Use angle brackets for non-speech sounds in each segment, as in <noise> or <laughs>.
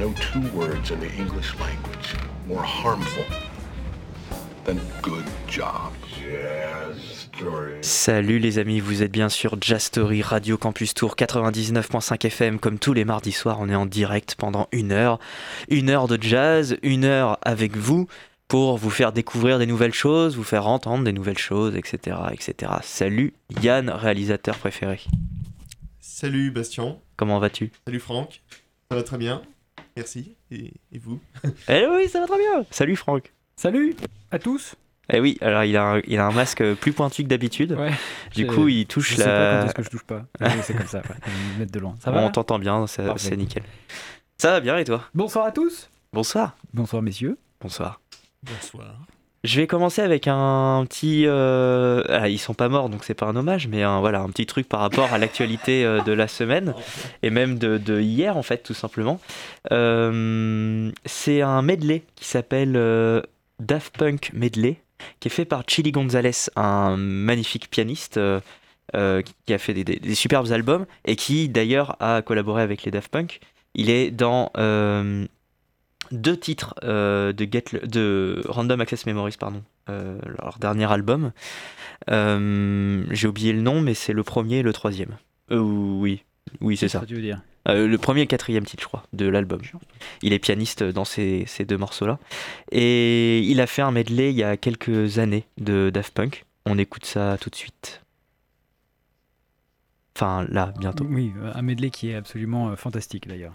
no two words in the English language more harmful than good job. Jazz story. Salut les amis, vous êtes bien sur Jazz Story Radio Campus Tour 99.5 FM. Comme tous les mardis soirs, on est en direct pendant une heure. Une heure de jazz, une heure avec vous pour vous faire découvrir des nouvelles choses, vous faire entendre des nouvelles choses, etc. etc. Salut Yann, réalisateur préféré. Salut Bastien, Comment vas-tu? Salut Franck, ça va très bien, merci, et, et vous Eh oui, ça va très bien Salut Franck Salut à tous. Eh oui, alors il a un, il a un masque plus pointu que d'habitude. Ouais. Du coup, il touche Je sais pas quand la... est-ce que je touche pas. <laughs> c'est comme ça. Ouais. Ils me mettent de loin. Ça va On t'entend bien, c'est nickel. Ça va bien et toi? Bonsoir à tous. Bonsoir. Bonsoir messieurs. Bonsoir. Bonsoir. Je vais commencer avec un petit. euh, ah, ils sont pas morts, donc c'est pas un hommage, mais un, voilà, un petit truc par rapport à l'actualité euh, de la semaine et même de, hier en fait, tout simplement. Euh, c'est un medley qui s'appelle euh, Daft Punk Medley, qui est fait par Chili Gonzalez, un magnifique pianiste. qui a fait des, superbes albums et qui d'ailleurs a collaboré avec les Daft Punk. Il est dans deux titres euh, de, Get de Random Access Memories, pardon, euh, leur dernier album. Euh, J'ai oublié le nom, mais c'est le premier et le troisième. Oui, oui, c'est ça. que tu veux dire le premier et le quatrième titre, je crois, de l'album. Il est pianiste dans ces, ces deux morceaux-là. Et il a fait un medley il y a quelques années de Daft Punk. On écoute ça tout de suite. Enfin, là, bientôt. Oui, un medley qui est absolument fantastique d'ailleurs.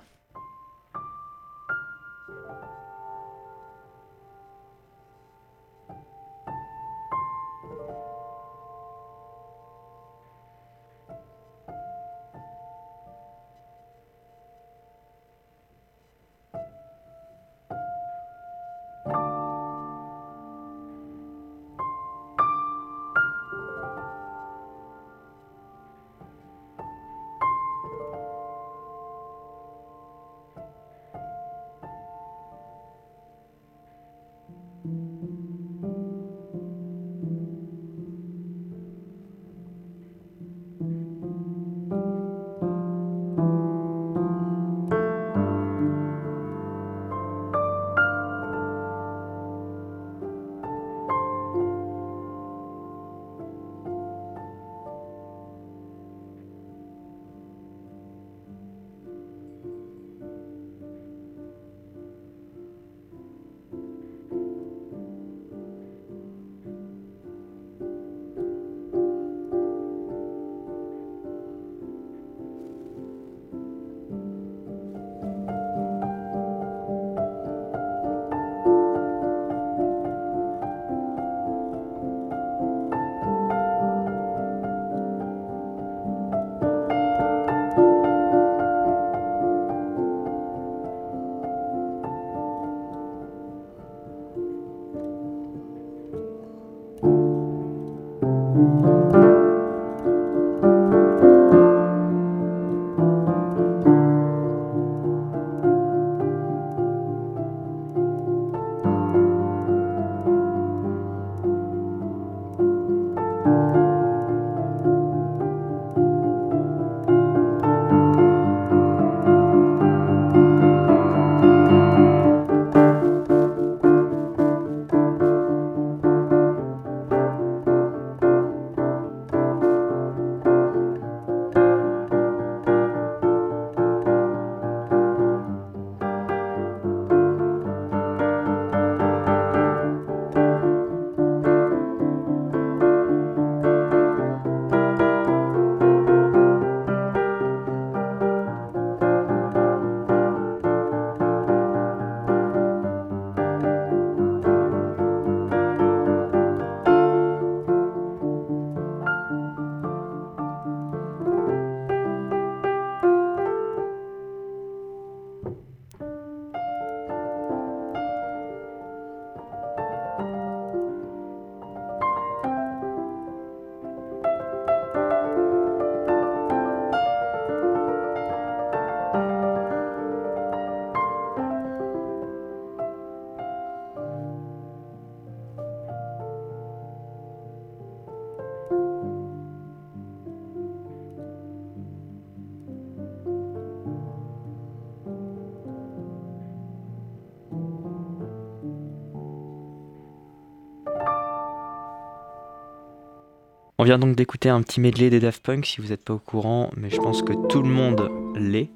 On vient donc d'écouter un petit medley des Daft Punk, si vous n'êtes pas au courant, mais je pense que tout le monde l'est.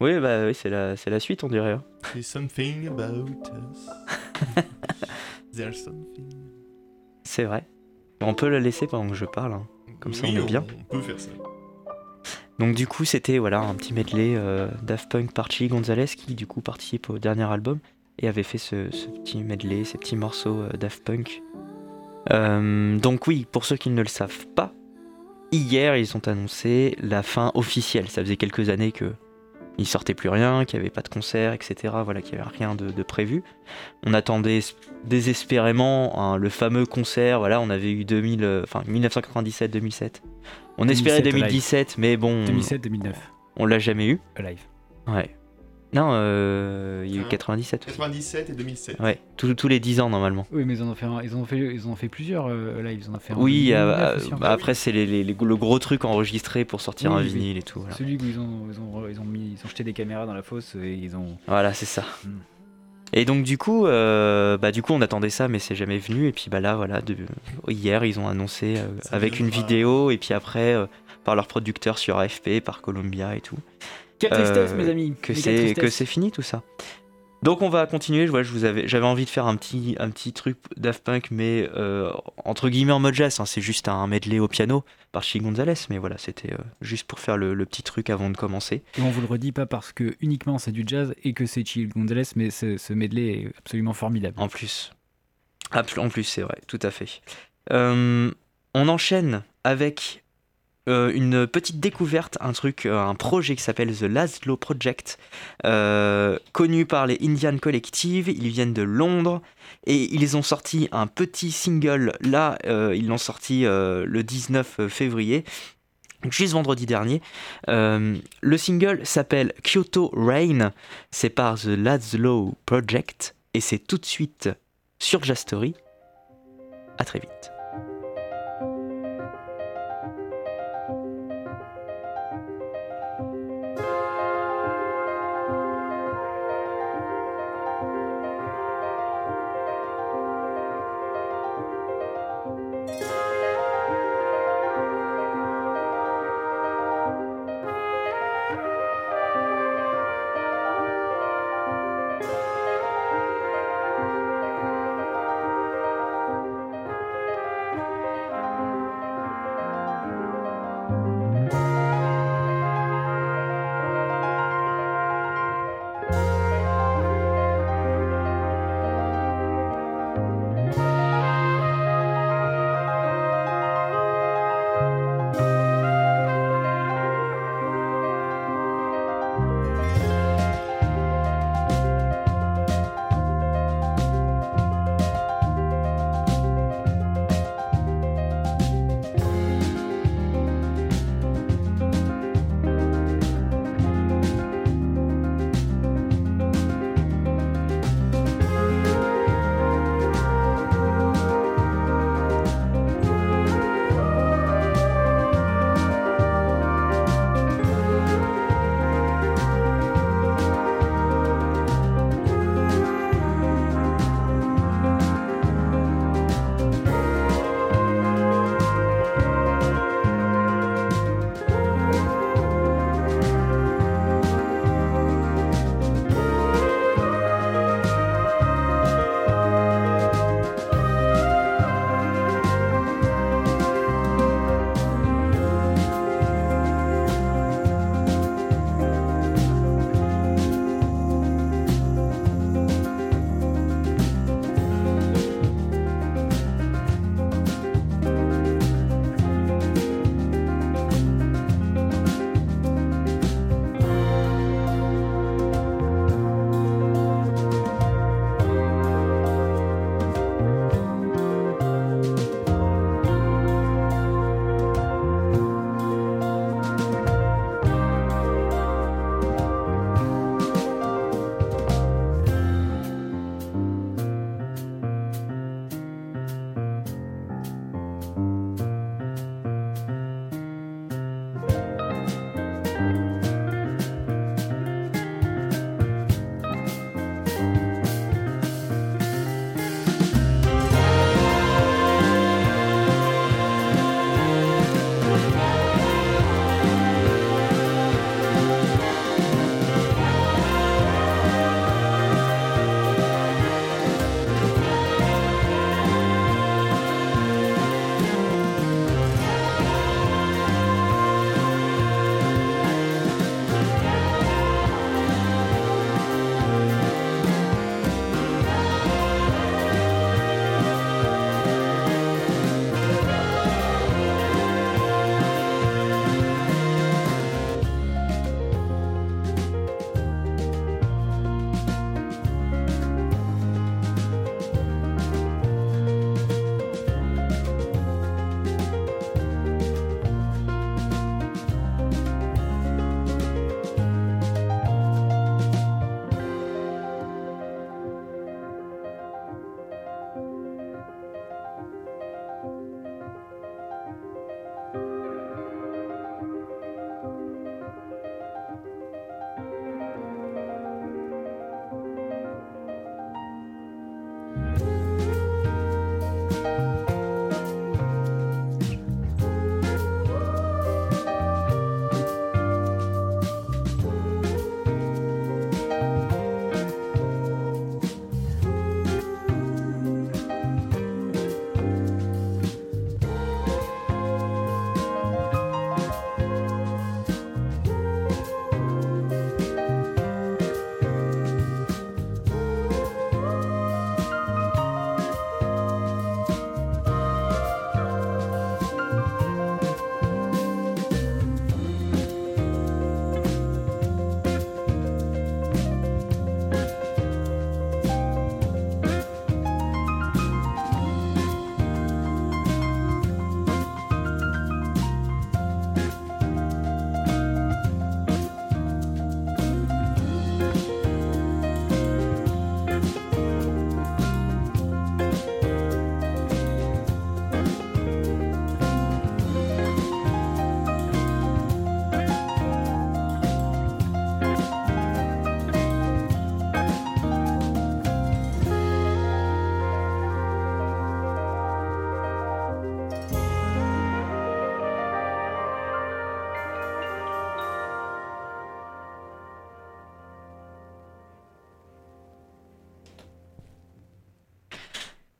Oui, bah oui, c'est la, c'est la suite, on dirait. hein. There's something about us. <laughs> There's something. C'est vrai. On peut la laisser pendant que je parle. hein. Comme ça, on est bien. On peut faire ça. Donc du coup, c'était voilà un petit medley euh, Daft Punk par Chili Gonzalez qui du coup participe au dernier album et avait fait ce, ce petit medley, ces petits morceaux euh, Daft Punk. Euh, donc oui, pour ceux qui ne le savent pas, hier ils ont annoncé la fin officielle. Ça faisait quelques années que il sortait plus rien, qu'il n'y avait pas de concert, etc. Voilà, qu'il n'y avait rien de, de prévu. On attendait désespérément hein, le fameux concert. Voilà, on avait eu 2000, euh, enfin 1997-2007. On espérait 2007 live. 2017, mais bon, 2007-2009, on l'a jamais eu. live. Ouais. Non, euh, il y a eu Hein 97 aussi. 97 et 2007. Ouais, tous, tous les 10 ans normalement. Oui, mais ils en ont fait, un- ils en ont fait, ils en ont fait plusieurs euh, live. Ils en ont fait un en Oui, 2009 euh, aussi, euh, bah, après c'est les, les- les- le gros truc enregistré pour sortir Oui, un oui. vinyle et tout. Voilà, Celui où ils ont, ils ont, ils ont mis, ils ont jeté des caméras dans la fosse et ils ont. Voilà, c'est ça. Mm. Et donc du coup, euh, bah du coup on attendait ça, mais c'est jamais venu. Et puis bah là voilà, de- hier ils ont annoncé euh, Ça avec une viendra. vidéo et puis après euh, par leur producteur sur AFP, par Columbia et tout. Quelle tristesse, mes amis que c'est que c'est fini tout ça. Donc on va continuer. Je vois, je vous avais, j'avais envie de faire un petit un petit truc Daft Punk, mais euh, entre guillemets en mode jazz. hein, c'est juste un medley au piano par Chi Gonzalez, mais voilà, c'était euh, juste pour faire le, le petit truc avant de commencer. Et on vous le redit pas parce que uniquement c'est du jazz et que c'est Chill Gonzalez, mais ce, ce medley est absolument formidable. En plus, Ah, en plus c'est vrai, tout à fait. Euh, on enchaîne avec euh, une petite découverte, un truc, euh, un projet qui s'appelle The Laszlo Project, euh, connu par les Indian Collective. Ils viennent de Londres et ils ont sorti un petit single. Là, ils l'ont sorti le 19 février. Juste vendredi dernier. Le single s'appelle Kyoto Rain. C'est par The Laszlo Project. Et c'est tout de suite sur Jastory. À très vite.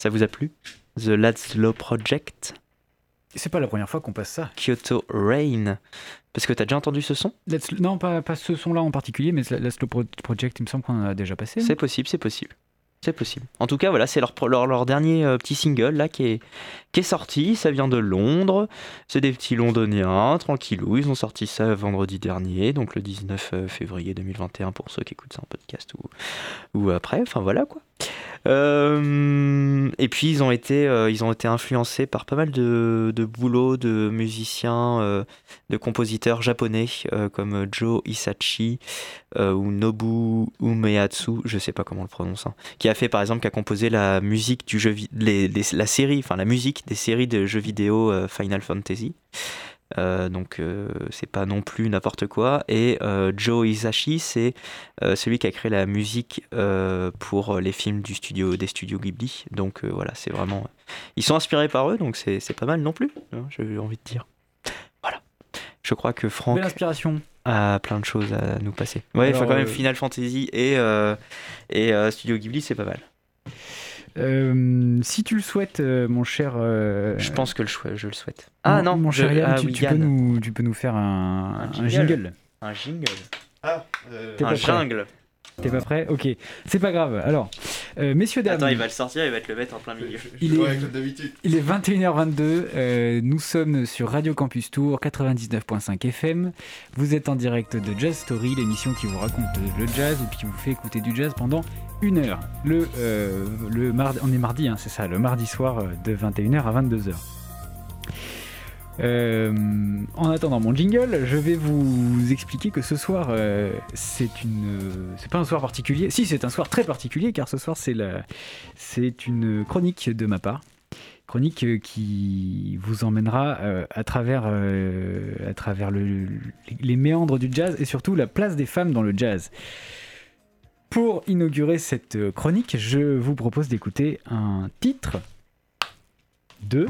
Ça vous a plu The Laszlo Project, C'est pas la première fois qu'on passe ça. Kyoto Rain. Parce que t'as déjà entendu ce son? Let's- non, pas, pas ce son-là en particulier, mais la Slow Pro- Project, il me semble qu'on en a déjà passé. C'est possible, c'est possible. C'est possible. En tout cas, voilà, c'est leur, leur, leur dernier euh, petit single là qui est, qui est sorti. Ça vient de Londres. C'est des petits londoniens, tranquillou. Ils ont sorti ça vendredi dernier, donc le 19 euh, février 2021 pour ceux qui écoutent ça en podcast ou, ou après. Enfin voilà quoi. Euh, et puis ils ont été, euh, ils ont été influencés par pas mal de, de boulots de musiciens, euh, de compositeurs japonais comme Joe Hisachi euh, ou Nobu Umeatsu, je sais pas comment le prononce, hein, qui a fait par exemple, qui a composé la musique du jeu, la série, enfin la musique des séries de jeux vidéo Final Fantasy. Euh, donc euh, c'est pas non plus n'importe quoi. Et euh, Joe Hisashi, c'est celui qui a créé la musique pour les films du studio, des studios Ghibli. Donc voilà, c'est vraiment. Ils sont inspirés par eux, donc c'est pas mal non plus, hein, j'ai envie de dire. Voilà. Je crois que Franck Belle inspiration. a plein de choses à nous passer. Ouais, enfin quand même Final Fantasy et, et Studio Ghibli, c'est pas mal. Euh, si tu le souhaites, euh, mon cher. euh, Je pense que le je le souhaite. Ah non, mon je- cher Yann, ah tu, oui, tu peux nous, tu peux nous faire un, Un un jingle. jingle. Un jingle. Ah, euh, Un jungle. T'es pas prêt? Ok, c'est pas grave. Alors, euh, messieurs, dames, Attends, il va le sortir, il va te le mettre en plein milieu. Il est- ouais, comme d'habitude. il est 21h22. euh, nous sommes sur Radio Campus Tour 99.5 FM. Vous êtes en direct de Jazz Story, l'émission qui vous raconte le jazz ou qui vous fait écouter du jazz pendant une heure. Le, euh, le mardi, on est mardi, hein, c'est ça, le mardi soir euh, de 21h à 22h. Euh, en attendant mon jingle, je vais vous expliquer que ce soir, euh, c'est une, euh, pas un soir particulier. Si, c'est un soir très particulier, car ce soir c'est une chronique de ma part, chronique qui vous emmènera à travers, à travers le- les méandres du jazz et surtout la place des femmes dans le jazz. Pour inaugurer cette chronique, je vous propose d'écouter un titre de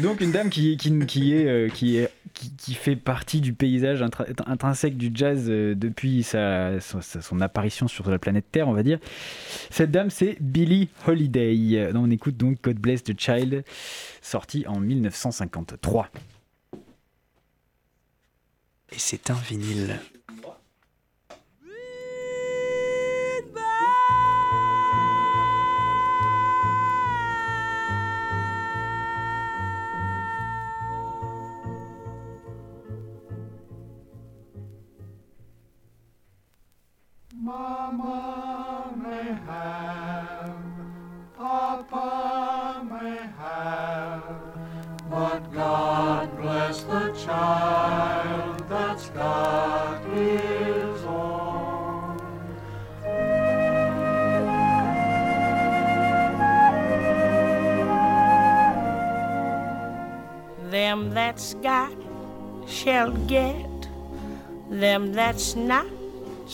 donc, une dame euh, qui, fait partie du paysage intrinsèque du jazz euh, depuis son apparition sur la planète Terre, on va dire. Cette dame, c'est Billie Holiday. Euh, On écoute donc God Bless the Child, sorti en 1953. Et c'est un vinyle. Mama may have, Papa may have, but God bless the child that's got his own. Them that's got shall get, them that's not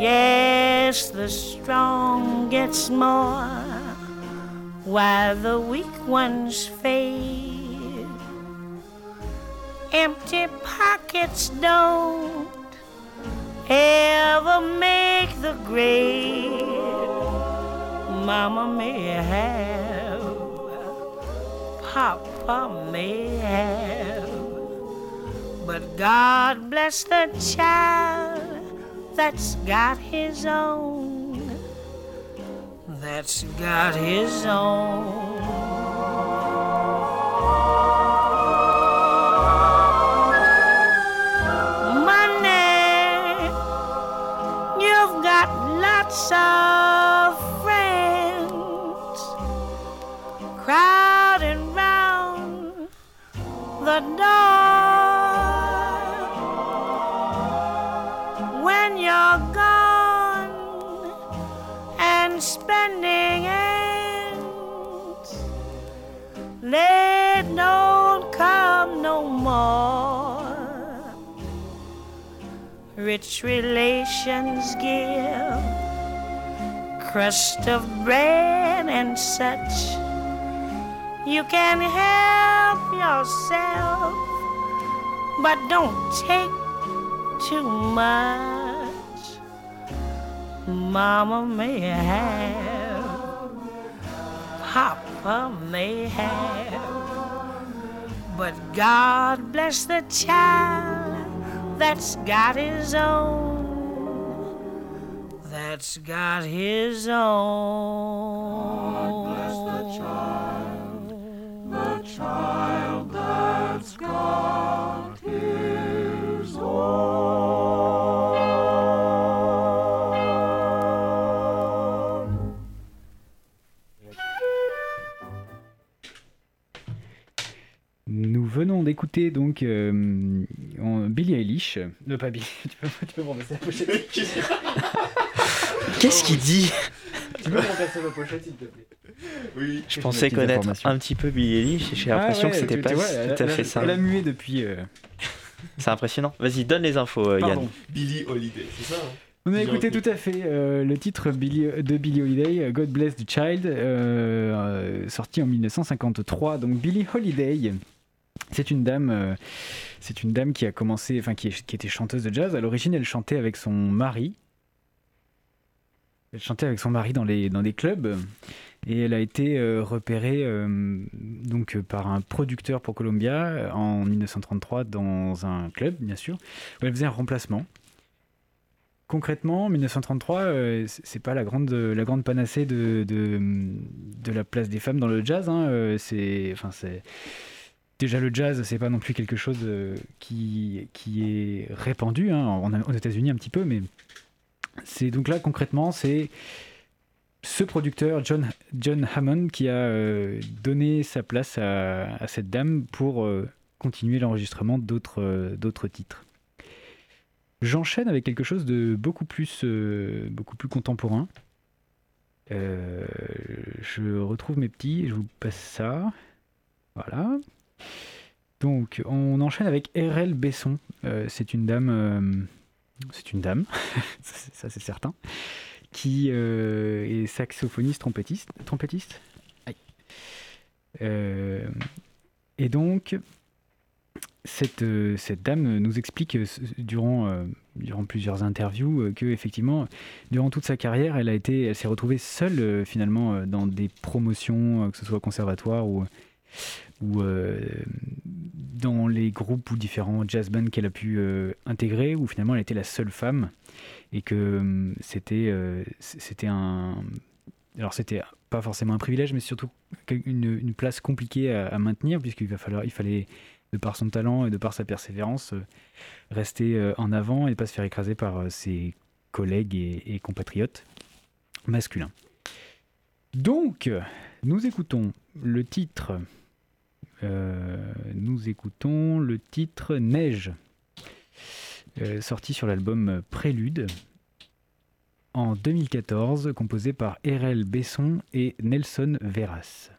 Yes, the strong gets more while the weak ones fade. Empty pockets don't ever make the grade. Mama may have, Papa may have, but God bless the child that's got his own. That's got his own. Money, you've got lots of Rich relations give crust of bread and such. You can help yourself, but don't take too much. Mama may have, Papa may have, but God bless the child that's got his own. That's got his own. bless the child, the child that's got his own. Nous venons d'écouter donc euh, Billie Eilish. Ne pas Billie. <laughs> Tu peux, tu peux me remplacer la pochette. <laughs> Qu'est-ce qu'il dit Tu peux me remplacer la pochette s'il te plaît. Oui. Je pensais connaître un petit peu Billy Eilish et j'ai Ah l'impression ouais, que c'était pas vois, tout à fait ça. Elle a mué depuis. euh, <laughs> C'est impressionnant. Vas-y, donne les infos, euh, Yann. Billy Holiday, c'est ça hein On a écouté tout à fait euh, le titre Billie- de Billie Holiday, God Bless the Child, euh, euh, sorti en 1953. Donc Billie Holiday, c'est une dame, euh, c'est une dame qui a commencé, enfin qui, était chanteuse de jazz. À l'origine, elle chantait avec son mari. Elle chantait avec son mari dans les dans des clubs. Et elle a été euh, repérée euh, donc par un producteur pour Columbia en 1933 dans un club, bien sûr, elle faisait un remplacement. Concrètement, 1933, euh, c'est pas la grande, la grande panacée de, de, la place des femmes dans le jazz. hein, c'est, enfin, c'est déjà le jazz, c'est pas non plus quelque chose euh, qui, est répandu hein, aux États-Unis un petit peu, mais c'est donc là concrètement, c'est ce producteur John, Hammond qui a euh, donné sa place à, cette dame pour euh, continuer l'enregistrement d'autres titres. J'enchaîne avec quelque chose de beaucoup plus, beaucoup plus contemporain. Je retrouve mes petits et je vous passe ça. Voilà. Donc, on enchaîne avec RL Besson. Euh, c'est une dame. euh, c'est une dame, <laughs> ça c'est- certain, qui euh, est saxophoniste, trompettiste. Trompettiste? Et donc, cette, cette dame nous explique durant, durant plusieurs interviews que effectivement, durant toute sa carrière, elle a été, elle s'est retrouvée seule finalement dans des promotions, que ce soit au conservatoire ou, ou euh, dans les groupes ou différents jazz bands qu'elle a pu euh, intégrer, où finalement elle était la seule femme et que c'était euh, c- c'était un alors c'était pas forcément un privilège, mais surtout une, place compliquée à, maintenir puisqu'il fallait de par son talent et de par sa persévérance, rester en avant et ne pas se faire écraser par ses collègues et compatriotes masculins. Donc, nous écoutons le titre. Euh, nous écoutons le titre Neige, euh, sorti sur l'album Prélude en 2014, composé par R.L. Besson et Nelson Veras.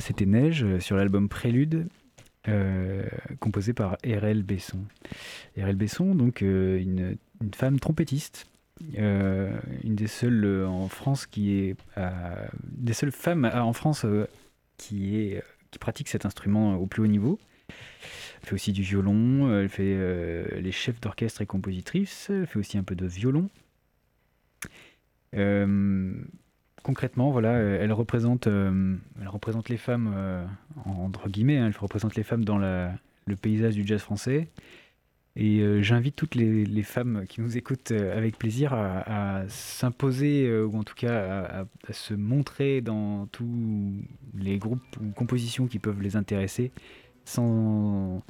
C'était Neige euh, sur l'album Prélude, euh, composé par R.L. Besson. R.L. Besson, donc euh, une, femme trompettiste, une des seules en France qui est des seules femmes en France qui est qui pratique cet instrument au plus haut niveau. Elle fait aussi du violon, elle fait les chefs d'orchestre et compositrice, elle fait aussi un peu de violon. Concrètement, voilà, euh, elle représente, euh, elle représente les femmes euh, entre guillemets, hein, elle représente les femmes dans le paysage du jazz français. Et j'invite toutes les, femmes qui nous écoutent avec plaisir à, s'imposer, ou en tout cas à, se montrer dans tous les groupes ou compositions qui peuvent les intéresser, sans,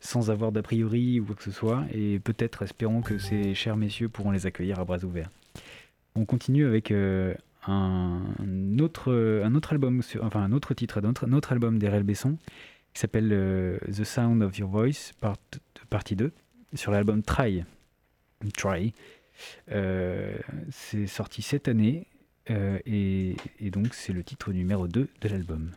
sans avoir d'a priori ou quoi que ce soit. Et peut-être espérons que ces chers messieurs pourront les accueillir à bras ouverts. On continue avec un, autre, un autre album, sur- enfin un autre titre, un autre, album d'Erel Besson qui s'appelle euh, The Sound of Your Voice, part, partie 2, sur l'album Try. Try. Euh, c'est sorti cette année euh, et, et donc c'est le titre numéro 2 de l'album.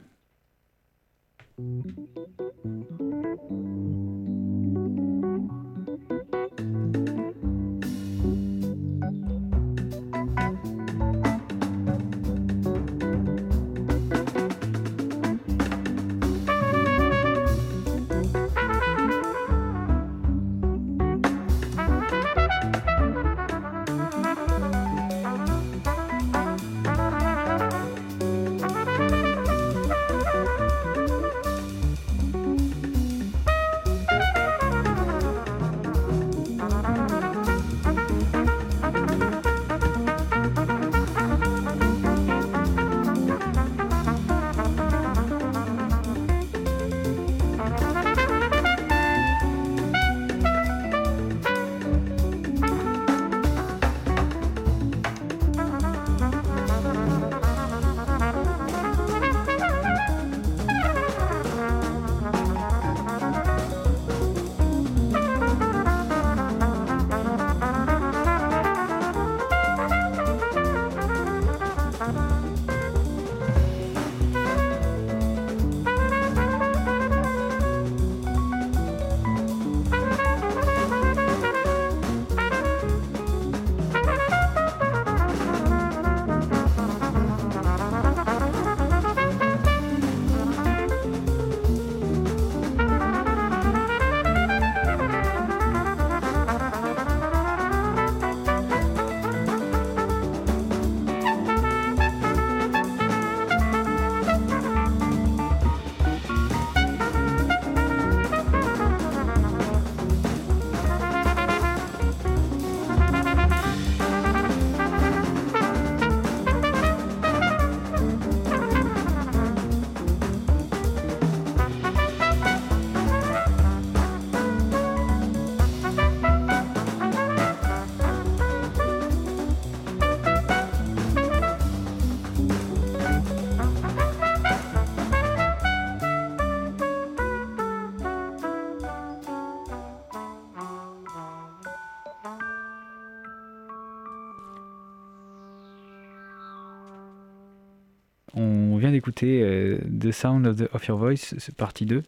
On vient d'écouter euh, The Sound of, Your Voice, partie 2,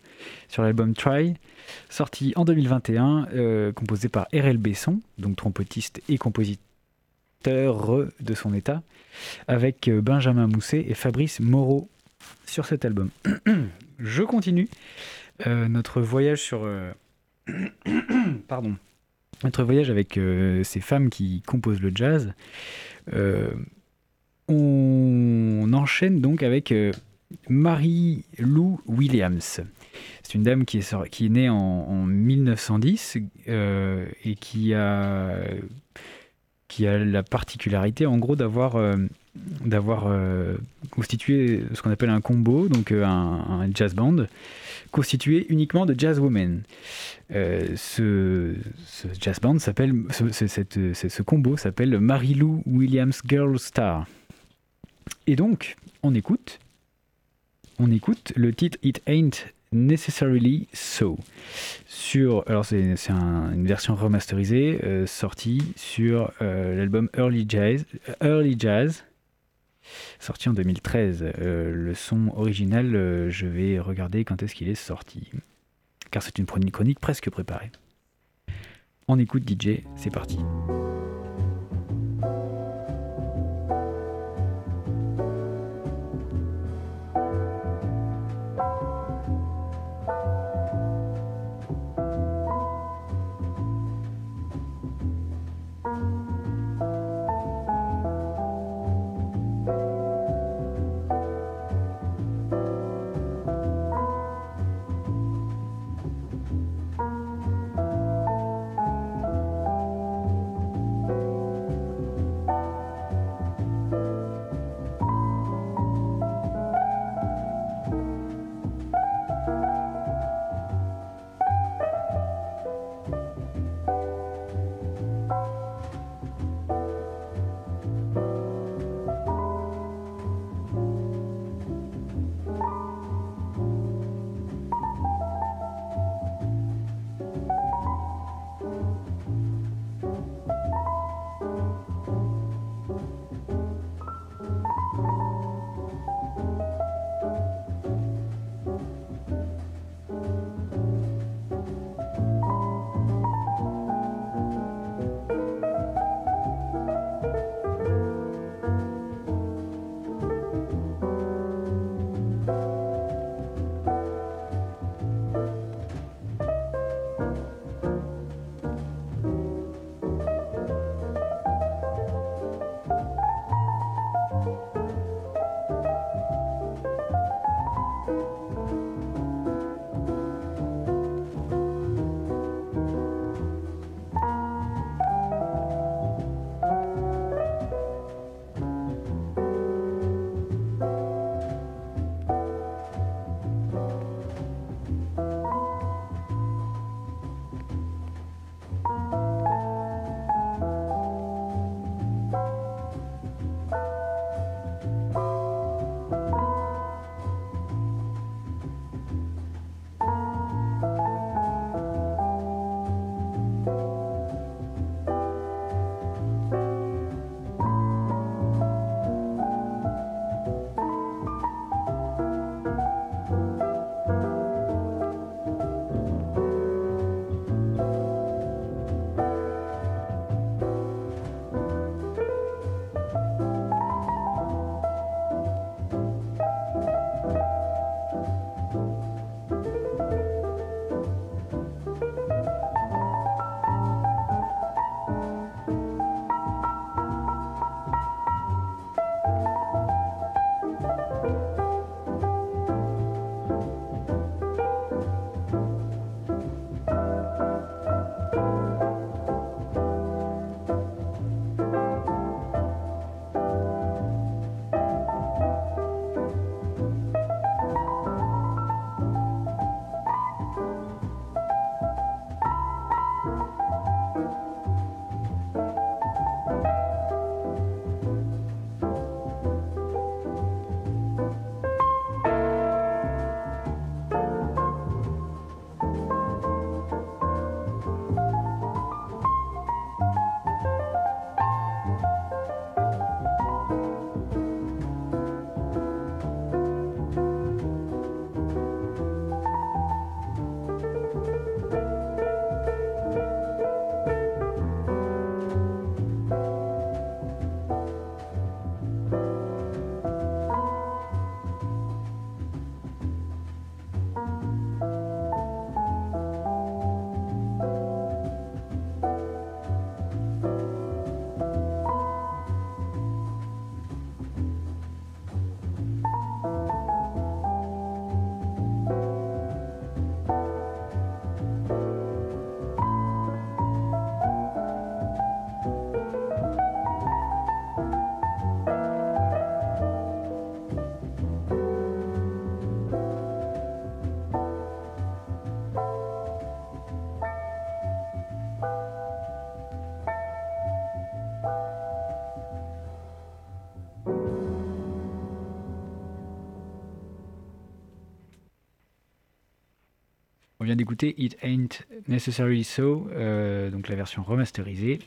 sur l'album Try, sorti en 2021, euh, composé par R.L. Besson, donc trompettiste et compositeur de son état, avec euh, Benjamin Mousset et Fabrice Moreau sur cet album. <clears throat> Je continue notre voyage sur... <clears throat> Pardon. notre voyage avec ces femmes qui composent le jazz, on enchaîne donc avec euh, Mary Lou Williams. C'est une dame qui est, née en, en 1910 euh, et qui a, qui a la particularité en gros d'avoir euh, constitué ce qu'on appelle un combo, donc un, jazz band, constitué uniquement de jazz women. Ce, jazz band s'appelle, ce, ce- combo s'appelle Mary-Lou Williams Girl Star. Et donc, on écoute, on écoute le titre It Ain't Necessarily So. Sur, alors c'est c'est un- une version remasterisée euh, sortie sur euh, l'album Early Jazz, Early Jazz, sorti en 2013. Euh, le son original, euh, je vais regarder quand est-ce qu'il est sorti, car c'est une chronique presque préparée. On écoute DJ, c'est parti. On vient d'écouter It Ain't Necessarily So, euh, donc la version remasterisée,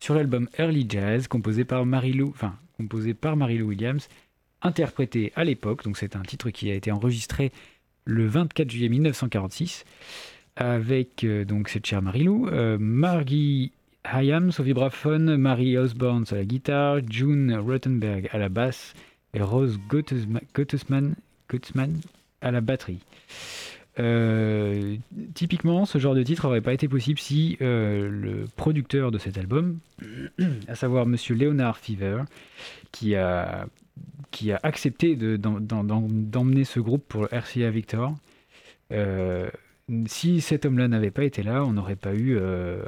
sur l'album Early Jazz, composé par Marilou, enfin, composé par Marilou Williams, interprété à l'époque, donc c'est un titre qui a été enregistré le 24 juillet 1946, avec euh, donc cette chère Marilou, euh, Margie Hayams au vibraphone, Marie Osborne à la guitare, June Rottenberg à la basse et Rose Gottesman, Gottesman à la batterie. Euh, typiquement, ce genre de titre n'aurait pas été possible si euh, le producteur de cet album, à savoir Monsieur Leonard Fever, qui a, qui a accepté de- d'em- d'em- d'emmener ce groupe pour RCA Victor, euh, si cet homme-là n'avait pas été là, on n'aurait pas eu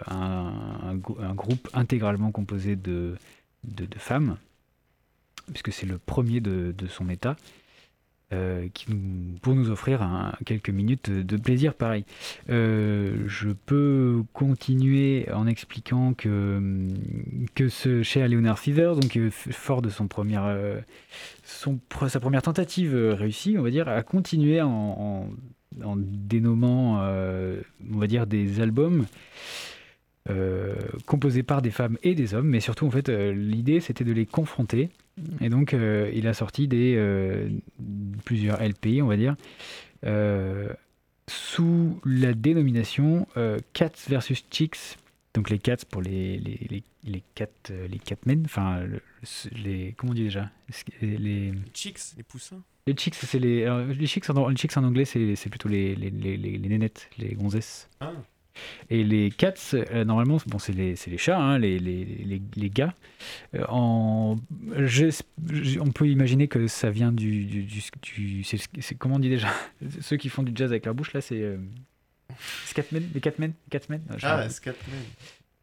un, groupe intégralement composé de, de, de femmes, puisque c'est le premier de son état, euh, pour nous offrir quelques minutes de plaisir pareil. Euh, je peux continuer en expliquant que, que ce cher Leonard Fever, donc euh, fort de son premier, euh, son, pre- sa première tentative réussie, on va dire, a continué en, en- dénommant, on va dire, des albums composés par des femmes et des hommes, mais surtout, en fait, l'idée, c'était de les confronter. Et donc, euh, il a sorti des, euh, plusieurs LP, on va dire, euh, sous la dénomination Cats versus Chicks. Donc les cats pour les les les les cats les catmen, enfin le- le- les comment on dit déjà? Les chicks, les poussins. les chicks, c'est les, alors, les chicks en, les chicks en anglais, c'est c'est plutôt les, les, les, les, les nénettes, les gonzesses. Ah. Et les cats, euh, normalement, bon, c'est les, les chats, hein, les, les, les, gars. Euh, en, on peut imaginer que ça vient du. du, du, du- c'est, comment on dit déjà? <laughs> Ceux qui font du jazz avec leur bouche, là, c'est. Euh, Scatmen Les catmen catmen? Ah, Scatman.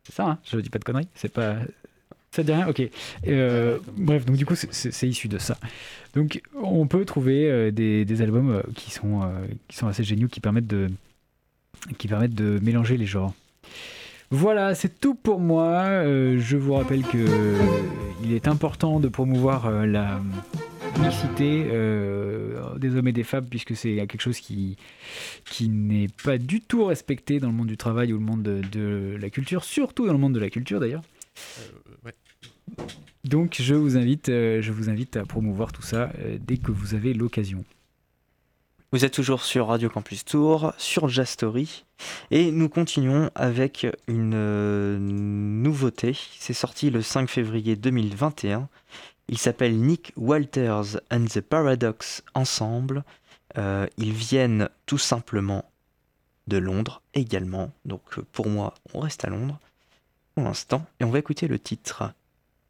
c'est ça, hein je dis pas de conneries. C'est pas. Ça te dit rien Ok. Euh, bref, donc du coup, c'est- issu de ça. Donc, on peut trouver des, des albums qui sont, qui sont assez géniaux, qui permettent de, qui permettent de mélanger les genres. Voilà, c'est tout pour moi. Euh, je vous rappelle que euh, il est important de promouvoir euh, la mixité des hommes et des femmes, puisque c'est quelque chose qui, qui n'est pas du tout respecté dans le monde du travail ou le monde de, de la culture, surtout dans le monde de la culture d'ailleurs. Ouais. Donc je vous invite, je vous invite à promouvoir tout ça dès que vous avez l'occasion. Vous êtes toujours sur Radio Campus Tour, sur Jazz Story, et nous continuons avec une euh, nouveauté. C'est sorti le 5 février 2021. Il s'appelle Nick Walters and the Paradox Ensemble. Euh, ils viennent tout simplement de Londres également. Donc euh, pour moi, on reste à Londres pour l'instant. Et on va écouter le titre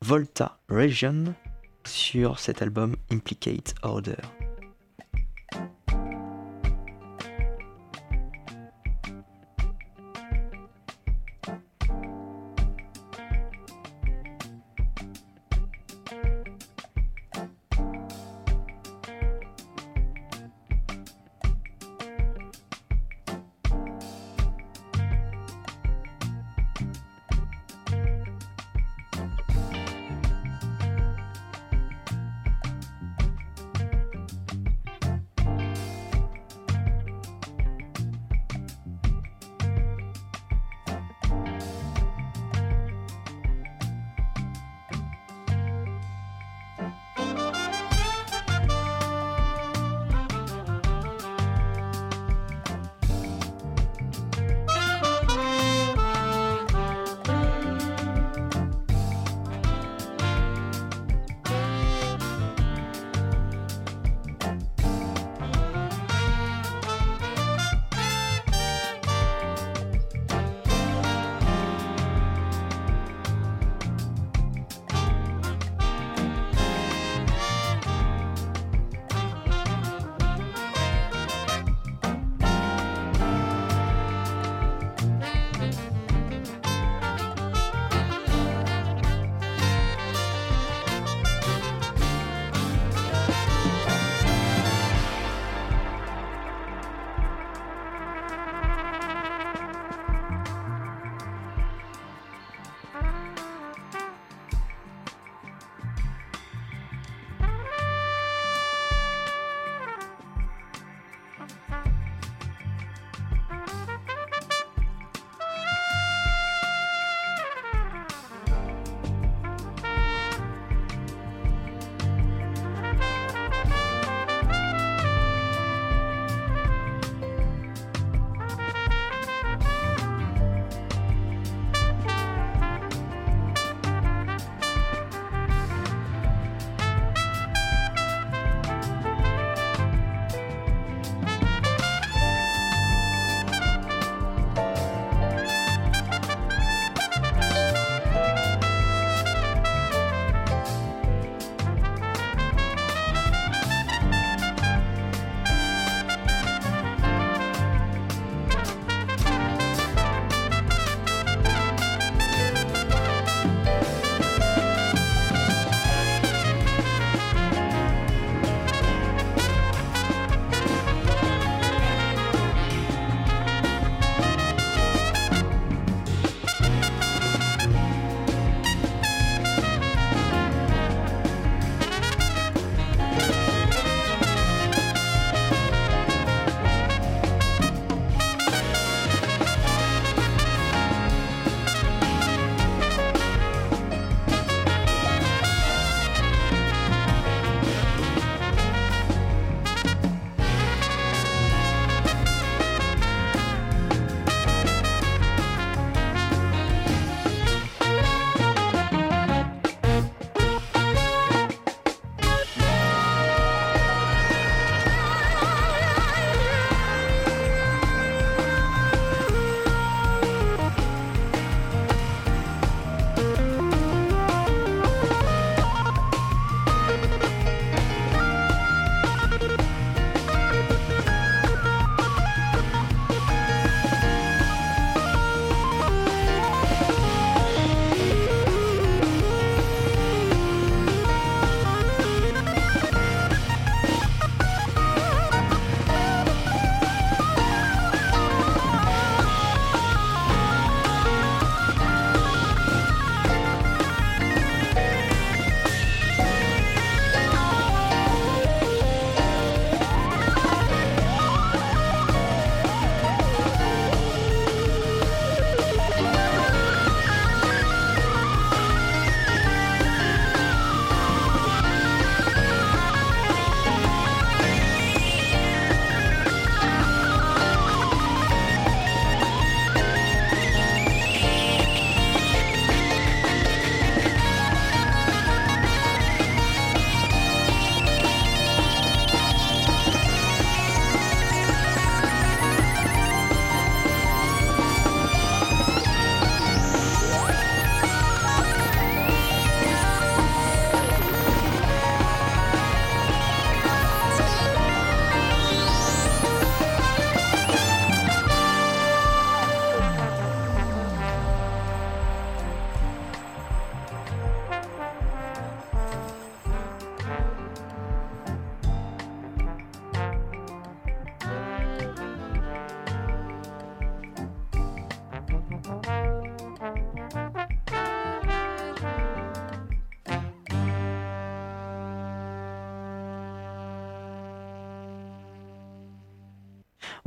Volta Region sur cet album Implicate Order.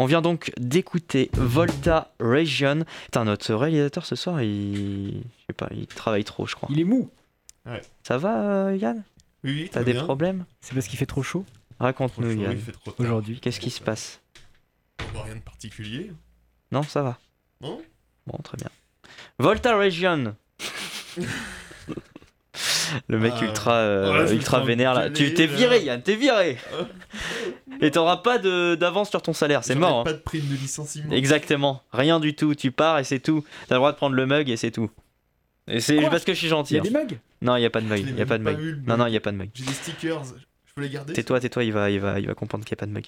On vient donc d'écouter Volta Region. Putain, notre réalisateur ce soir, il. Je sais pas, il travaille trop, je crois. Il est mou. Ça va, euh, Yann? Oui, oui, T'as des bien. problèmes? C'est parce qu'il fait trop chaud? Raconte-nous, Trop chaud, Yann. il fait trop tard. aujourd'hui. Qu'est-ce qui se passe? Bon, rien de particulier. Non, ça va. Non? Bon, très bien. Volta Region <laughs> Le mec Ah, ultra, euh, ultra vénère là. Tu t'es viré, Yann, t'es viré <laughs> Et t'auras pas de- d'avance sur ton salaire, c'est mort. hein. Pas de prime de licenciement. Exactement, rien du tout. Tu pars et c'est tout. T'as le droit de prendre le mug et c'est tout. Et c'est parce que je suis Il gentil. y a hein. des mugs? Non, il y a pas de mug. Il y a pas de mug. Non, non, il y a pas de mug. J'ai des stickers. Peux Tais-toi, tais-toi, il va, il va, il va comprendre qu'il n'y a pas de mug.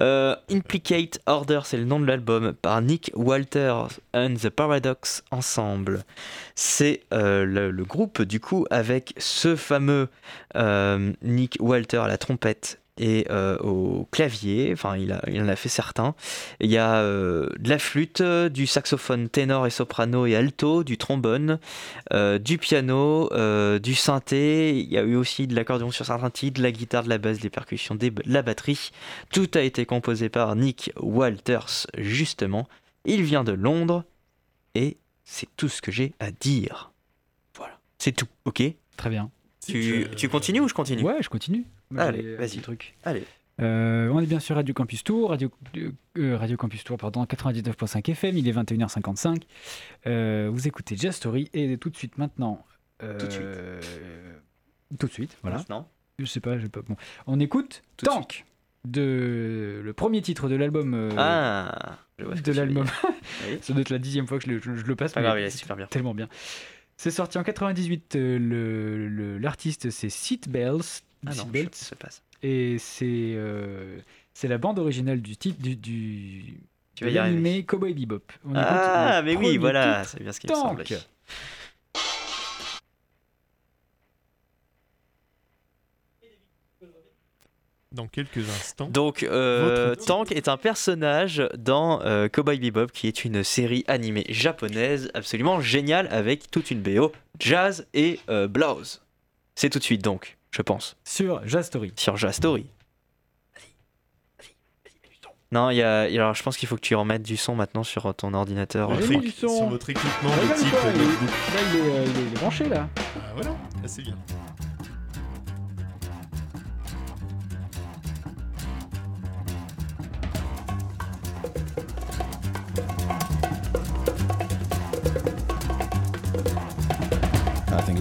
Euh, Implicate Order, c'est le nom de l'album par Nick Walters and the Paradox Ensemble. C'est euh, le, le groupe du coup avec ce fameux euh, Nick Walter à la trompette et euh, au clavier, enfin il, a, il en a fait certains. Il y a euh, de la flûte, du saxophone ténor et soprano et alto, du trombone, euh, du piano, euh, du synthé, il y a eu aussi de l'accordéon sur certains titres, de la guitare, de la basse, des percussions, des- de la batterie. Tout a été composé par Nick Walters, justement. Il vient de Londres et c'est tout ce que j'ai à dire. Voilà, c'est tout, ok? Très bien. tu, tu continues ou je continue? Ouais, je continue. Moi, Allez, vas-y. truc. Allez. Euh, on est bien sur Radio Campus Tour, Radio, euh, Radio Campus Tour, pardon, 99.5 FM, il est 21h55. Euh, vous écoutez Jazz Story et tout de suite maintenant. euh, Tout de suite. Tout de suite, voilà. Non Je sais pas, j'ai pas. Bon. On écoute Tout de Tank de le premier titre de l'album. euh, Ah je de l'album. <laughs> Ça doit être la dixième fois que je le, je- je le passe. Pas mais grave, il est c'est super bien. Tellement bien. C'est sorti en 98. euh, le- le- L'artiste c'est Seat Bells. Ah non, je passe. Et c'est euh, c'est la bande originale du titre du, du Tu vas y l'animé Cowboy Bebop. On Ah, mais oui, voilà, c'est bien ce qui me semblait. Dans quelques instants. Donc, euh. Tank est un personnage dans euh, Cowboy Bebop, qui est une série animée japonaise absolument géniale avec toute une BO jazz et euh, blues. C'est tout de suite donc, je pense, Sur Jazz Story. sur Jazz Story. Non, il y a, il y a- alors je pense qu'il faut que tu remettes du son maintenant sur ton ordinateur. Votre mis du son. Sur votre équipement de regarde type. Là, il est, euh, il est- il est branché là. Ah voilà, là c'est bien.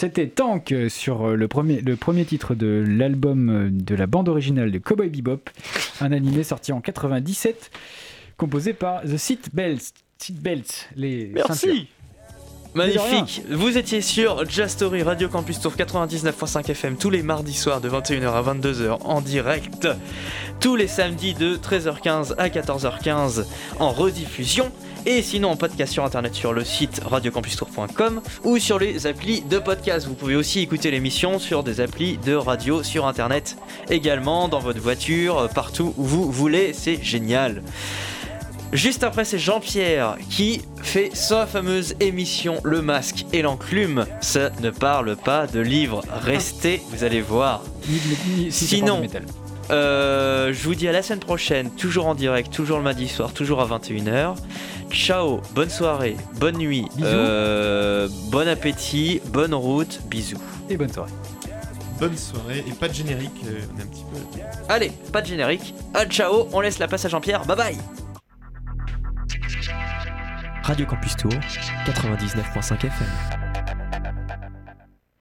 C'était Tank sur euh, le premier, le premier titre de l'album euh, de la bande originale de Cowboy Bebop, un animé sorti en 97, composé par The Seat Belts. Seat Belts, les ceintures. Merci Magnifique Vous étiez sur Just Story Radio Campus Tour 99.5 FM tous les mardis soirs de 21h à 22h en direct, tous les samedis de 13h15 à 14h15 en rediffusion et sinon en podcast sur internet sur le site radiocampustour.com ou sur les applis de podcast. Vous pouvez aussi écouter l'émission sur des applis de radio sur internet également dans votre voiture, partout où vous voulez, c'est génial. Juste après, c'est Jean-Pierre qui fait sa fameuse émission Le Masque et l'Enclume. Ça ne parle pas de livres. Restez, vous allez voir. Sinon. Euh, je vous dis à la semaine prochaine, toujours en direct, toujours le mardi soir, toujours à 21h. Ciao, bonne soirée, bonne nuit, Bisous. euh, bon appétit, bonne route, bisous. Et bonne soirée. Bonne soirée et pas de générique, euh, on est un petit peu. Allez, pas de générique. Ah, ciao, on laisse la place à Jean-Pierre. Bye bye. Radio Campus Tour, 99.5 FM.